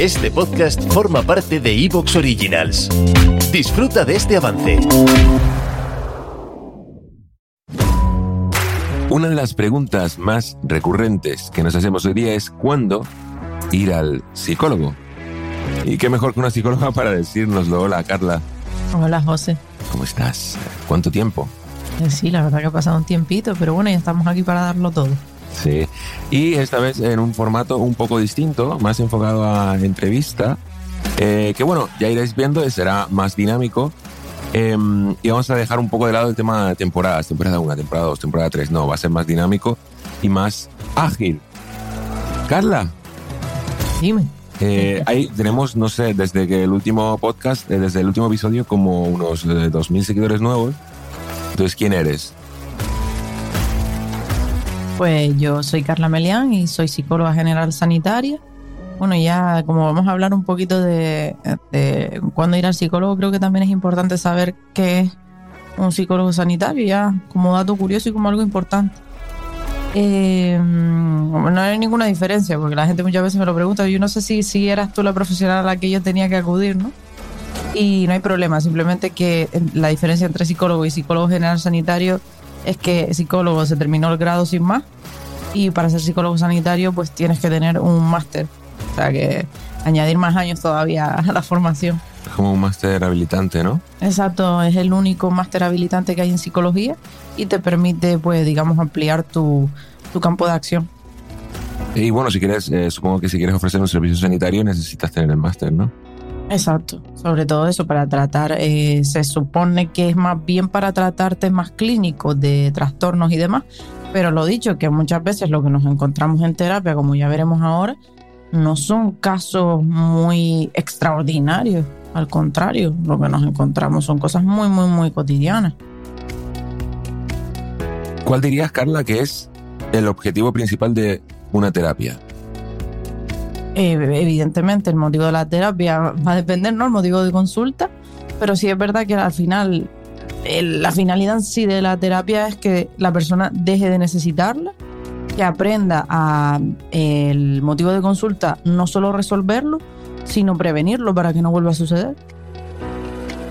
Este podcast forma parte de Evox Originals. Disfruta de este avance. Una de las preguntas más recurrentes que nos hacemos hoy día es ¿cuándo ir al psicólogo? Y qué mejor que una psicóloga para decírnoslo. Hola, Carla. Hola, José. ¿Cómo estás? ¿Cuánto tiempo? Eh, Sí, la verdad que ha pasado un tiempito, pero bueno, ya estamos aquí para darlo todo. Sí. Y esta vez en un formato un poco distinto, más enfocado a entrevista, eh, que bueno, ya iréis viendo, será más dinámico. Eh, y vamos a dejar un poco de lado el tema de temporadas, temporada 1, temporada 2, temporada 3. No, va a ser más dinámico y más ágil. Carla, Dime. eh, ahí tenemos, no sé, desde que el último podcast, eh, desde el último episodio, como unos eh, 2.000 seguidores nuevos. Entonces, ¿quién eres? Pues yo soy Carla Melián y soy psicóloga general sanitaria. Bueno, ya como vamos a hablar un poquito de, de cuándo ir al psicólogo, creo que también es importante saber qué es un psicólogo sanitario, ya como dato curioso y como algo importante. Eh, no hay ninguna diferencia, porque la gente muchas veces me lo pregunta. Yo no sé si, si eras tú la profesional a la que yo tenía que acudir, ¿no? Y no hay problema, simplemente que la diferencia entre psicólogo y psicólogo general sanitario es que psicólogo se terminó el grado sin más y para ser psicólogo sanitario pues tienes que tener un máster, o sea que añadir más años todavía a la formación. Es como un máster habilitante, ¿no? Exacto, es el único máster habilitante que hay en psicología y te permite pues digamos ampliar tu, tu campo de acción. Y bueno, si quieres, eh, supongo que si quieres ofrecer un servicio sanitario necesitas tener el máster, ¿no? Exacto, sobre todo eso para tratar, eh, se supone que es más bien para tratar temas clínicos de trastornos y demás, pero lo dicho, que muchas veces lo que nos encontramos en terapia, como ya veremos ahora, no son casos muy extraordinarios, al contrario, lo que nos encontramos son cosas muy, muy, muy cotidianas. ¿Cuál dirías, Carla, que es el objetivo principal de una terapia? Eh, evidentemente el motivo de la terapia va a depender, ¿no? El motivo de consulta, pero sí es verdad que al final la finalidad en sí de la terapia es que la persona deje de necesitarla, que aprenda a el motivo de consulta no solo resolverlo, sino prevenirlo para que no vuelva a suceder.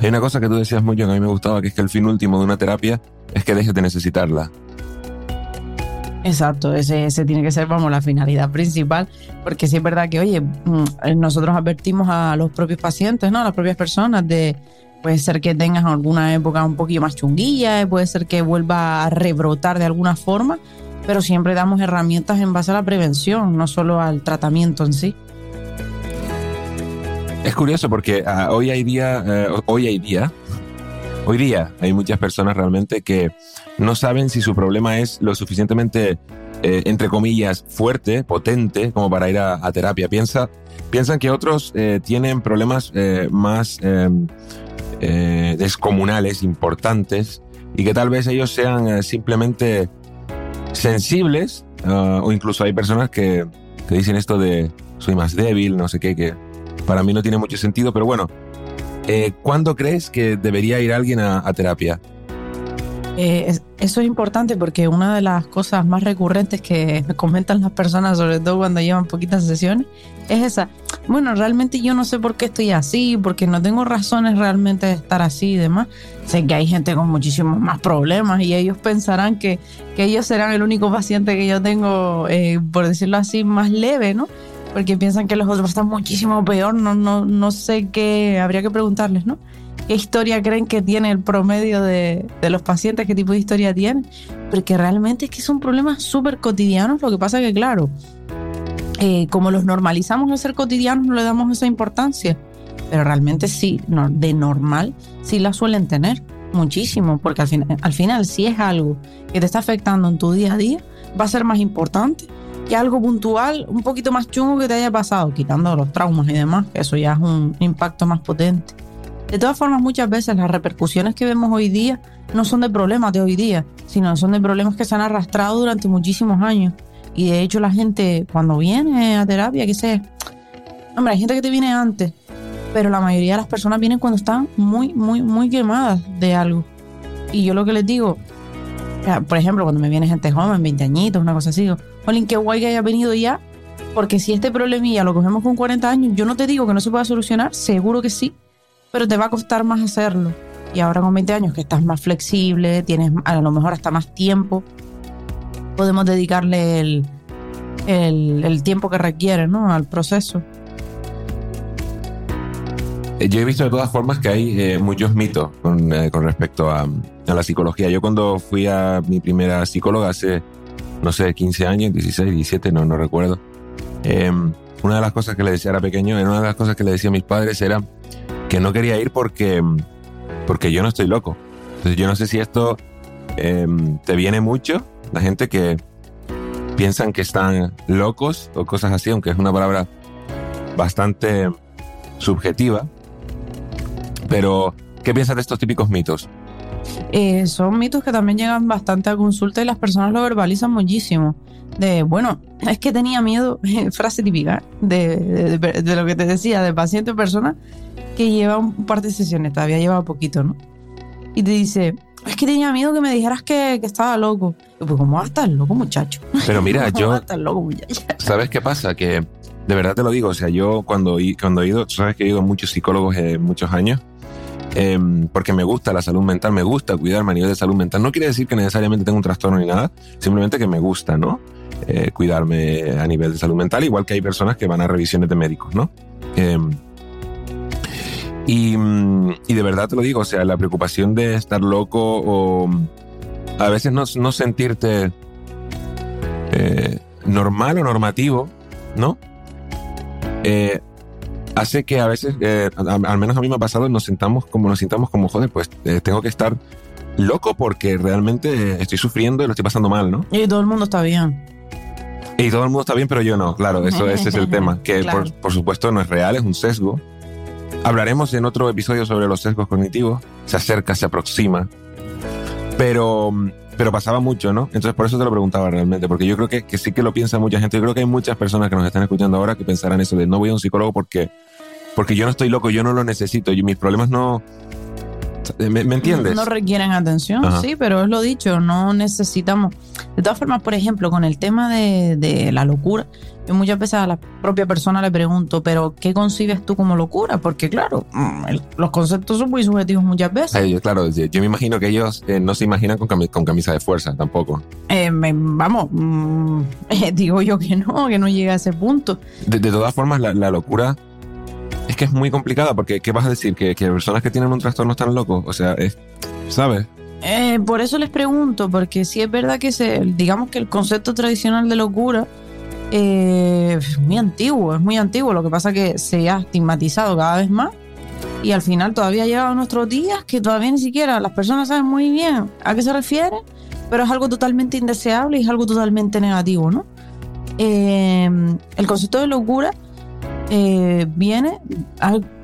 Hay una cosa que tú decías mucho que a mí me gustaba, que es que el fin último de una terapia es que dejes de necesitarla. Exacto, ese, tiene que ser, vamos, la finalidad principal, porque sí es verdad que, oye, mm, nosotros advertimos a los propios pacientes, ¿no? A las propias personas de, puede ser que tengas alguna época un poquito más chunguilla, eh, puede ser que vuelva a rebrotar de alguna forma, pero siempre damos herramientas en base a la prevención, no solo al tratamiento en sí. Es curioso porque ah, hoy hay día, eh, hoy hay día, hoy día hay muchas personas realmente que no saben si su problema es lo suficientemente, eh, entre comillas, fuerte, potente, como para ir a, a terapia. Piensa, piensan que otros eh, tienen problemas eh, más eh, eh, descomunales, importantes, y que tal vez ellos sean eh, simplemente sensibles, ah, o incluso hay personas que, que dicen esto de soy más débil, no sé qué, que para mí no tiene mucho sentido, pero bueno, eh, ¿cuándo crees que debería ir alguien a, a terapia? Eh, es- eso es importante porque una de las cosas más recurrentes que me comentan las personas, sobre todo cuando llevan poquitas sesiones, es esa. Bueno, realmente yo no sé por qué estoy así, porque no tengo razones realmente de estar así y demás. Sé que hay gente con muchísimos más problemas y ellos pensarán que, que ellos serán el único paciente que yo tengo, eh, por decirlo así, más leve, ¿no? Porque piensan que los otros están muchísimo peor. No, no, no sé qué, habría que preguntarles, ¿no? ¿Qué historia creen que tiene el promedio de, de los pacientes? ¿Qué tipo de historia tienen? Porque realmente es que son problemas súper cotidianos. Lo que pasa que, claro, eh, como los normalizamos al ser cotidianos, no le damos esa importancia. Pero realmente sí, no- de normal, sí la suelen tener muchísimo. Porque al, fin- al final, si es algo que te está afectando en tu día a día, va a ser más importante que algo puntual, un poquito más chungo que te haya pasado, quitando los traumas y demás, que eso ya es un impacto más potente. De todas formas, muchas veces las repercusiones que vemos hoy día no son de problemas de hoy día, sino son de problemas que se han arrastrado durante muchísimos años. Y de hecho la gente cuando viene a terapia, que sé, hombre, hay gente que te viene antes, pero la mayoría de las personas vienen cuando están muy, muy, muy quemadas de algo. Y yo lo que les digo, por ejemplo, cuando me viene gente joven, 20 añitos, una cosa así, Jolín, qué guay que haya venido ya, Porque si este problemilla lo cogemos con 40 años, yo no te digo que no se pueda solucionar, seguro que sí, pero te va a costar más hacerlo. Y ahora con 20 años que estás más flexible, tienes a lo mejor hasta más tiempo, podemos dedicarle el, el, tiempo que requiere ¿no? al proceso. Eh, Yo he visto de todas formas que hay eh, muchos mitos con, eh, con respecto a, a la psicología. Yo cuando fui a mi primera psicóloga hace, no sé, 15 años, 16, 17, no, no recuerdo. eh, una de las cosas que le decía era pequeño, una de las cosas que le decía a mis padres era que no quería ir porque, porque yo no estoy loco. Entonces yo no sé si esto eh, te viene mucho, la gente que piensan que están locos o cosas así, aunque es una palabra bastante subjetiva. Pero, ¿qué piensas de estos típicos mitos? Eh, son mitos que también llegan bastante a consulta y las personas lo verbalizan muchísimo. De, bueno, es que tenía miedo, frase típica, de, de- de- de lo que te decía, de paciente o persona que lleva un par de sesiones, todavía lleva poquito, ¿no? Y te dice, es que tenía miedo que me dijeras que, que estaba loco. Y pues, ¿cómo vas a estar loco, muchacho? Pero mira, ¿Cómo yo, vas a estar loco, muchacho? ¿sabes qué pasa? Que de verdad te lo digo, o sea, yo cuando, cuando he ido, sabes que he ido a muchos psicólogos eh, muchos años, em, porque me gusta la salud mental, me gusta cuidarme a nivel de salud mental. No quiere decir que necesariamente tenga un trastorno ni nada, simplemente que me gusta, ¿no? Eh, cuidarme a nivel de salud mental, igual que hay personas que van a revisiones de médicos, ¿no? Em, y, y de verdad te lo digo, o sea, la preocupación de estar loco o a veces no, no sentirte eh, normal o normativo, ¿no? Eh, hace que a veces, eh, al menos a mí me ha pasado, nos sentamos como nos sintamos como, joder, pues eh, tengo que estar loco porque realmente eh, estoy sufriendo y lo estoy pasando mal, ¿no? Y todo el mundo está bien. Y todo el mundo está bien, pero yo no, claro, eso ese es el tema, que Claro. por, por supuesto no es real, es un sesgo. Hablaremos en otro episodio sobre los sesgos cognitivos, se acerca, se aproxima, pero, pero pasaba mucho, ¿no? Entonces por eso te lo preguntaba realmente, porque yo creo que, que sí que lo piensa mucha gente, yo creo que hay muchas personas que nos están escuchando ahora que pensarán eso de no voy a un psicólogo porque, porque yo no estoy loco, yo no lo necesito, yo, mis problemas no... ¿Me, me entiendes? No requieren atención, Ajá. sí, pero es lo dicho, no necesitamos. De todas formas, por ejemplo, con el tema de, de la locura, yo muchas veces a la propia persona le pregunto, pero ¿qué concibes tú como locura? Porque claro, mm, el- los conceptos son muy subjetivos muchas veces. Ay, yo, claro, yo me imagino que ellos eh, no se imaginan con, cami- con camisa de fuerza tampoco. Eh, me- vamos, mm, eh, digo yo que no, que no llega a ese punto. De, de todas formas, la, la locura es que es muy complicada porque ¿qué vas a decir? ¿Que, que personas que tienen un trastorno están locos? O sea, es, ¿sabes? Eh, por eso les pregunto, porque sí es verdad que se, digamos que el concepto tradicional de locura eh, es muy antiguo, es muy antiguo. Lo que pasa que se ha estigmatizado cada vez más y al final todavía llega a nuestros días que todavía ni siquiera las personas saben muy bien a qué se refiere, pero es algo totalmente indeseable y es algo totalmente negativo, ¿no? Eh, el concepto de locura eh, viene,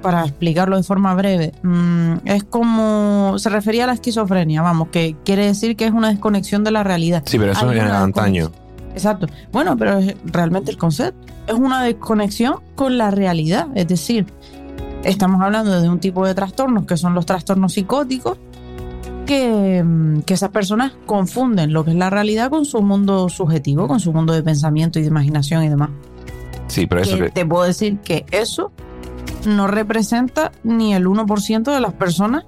para explicarlo de forma breve, mm, es como se refería a la esquizofrenia, vamos, que quiere decir que es una desconexión de la realidad. Sí, pero eso una antaño. Exacto. Bueno, pero realmente el concepto es una desconexión con la realidad. Es decir, estamos hablando de un tipo de trastornos que son los trastornos psicóticos, que, mm, que esas personas confunden lo que es la realidad con su mundo subjetivo, con su mundo de pensamiento y de imaginación y demás. Sí, pero eso Que que... te puedo decir que eso no representa ni el 1% de las personas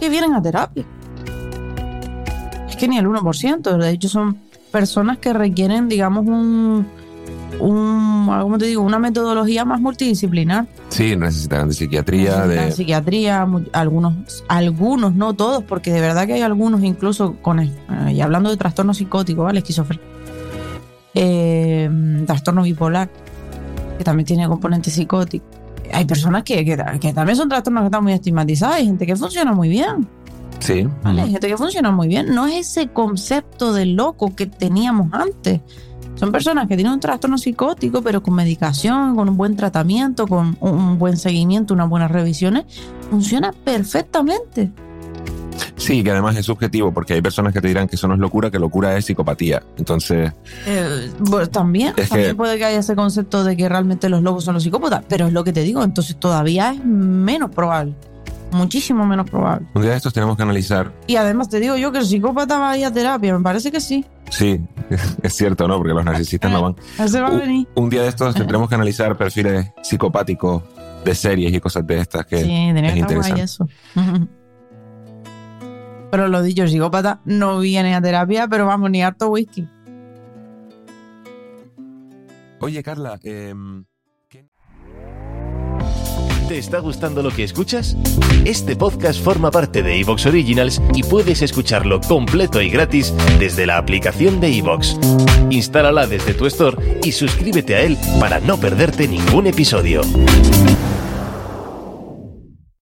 que vienen a terapia. Es que ni el 1%, de hecho son personas que requieren, digamos, un, un ¿cómo te digo? una metodología más multidisciplinar. Sí, necesitarán de psiquiatría, Necesitan de... psiquiatría, algunos, algunos, no todos, porque de verdad que hay algunos incluso con, eh, y hablando de trastorno psicótico, ¿vale? Esquizofrenia. Eh, trastorno bipolar, que también tiene componente psicótico. Hay personas que, que, que también son trastornos que están muy estigmatizados, hay gente que funciona muy bien, Sí. ¿vale? Hay gente que funciona muy bien. No es ese concepto de loco que teníamos antes. Son personas que tienen un trastorno psicótico, pero con medicación, con un buen tratamiento, con un- un buen seguimiento, unas buenas revisiones, funciona perfectamente. Sí, que además es subjetivo porque hay personas que te dirán que eso no es locura, que locura es psicopatía. Entonces, Eh, bueno, también, también que- puede que haya ese concepto de que realmente los locos son los psicópatas, pero es lo que te digo, entonces todavía es menos probable, muchísimo menos probable. un día de estos tenemos que analizar Y además te digo yo que el psicópata va a ir a terapia, me parece que sí. Sí, es cierto, ¿no? Porque los narcisistas no van. Va a Un- venir. Un día de estos tendremos que analizar perfiles psicopáticos de series y cosas de estas que Sí, es interesante. eso. Pero lo dicho, el psicópata no viene a terapia, pero vamos, ni harto whisky. Oye, Carla, em, ¿Te está gustando lo que escuchas? Este podcast forma parte de Evox Originals y puedes escucharlo completo y gratis desde la aplicación de Evox. Instálala desde tu store y suscríbete a él para no perderte ningún episodio.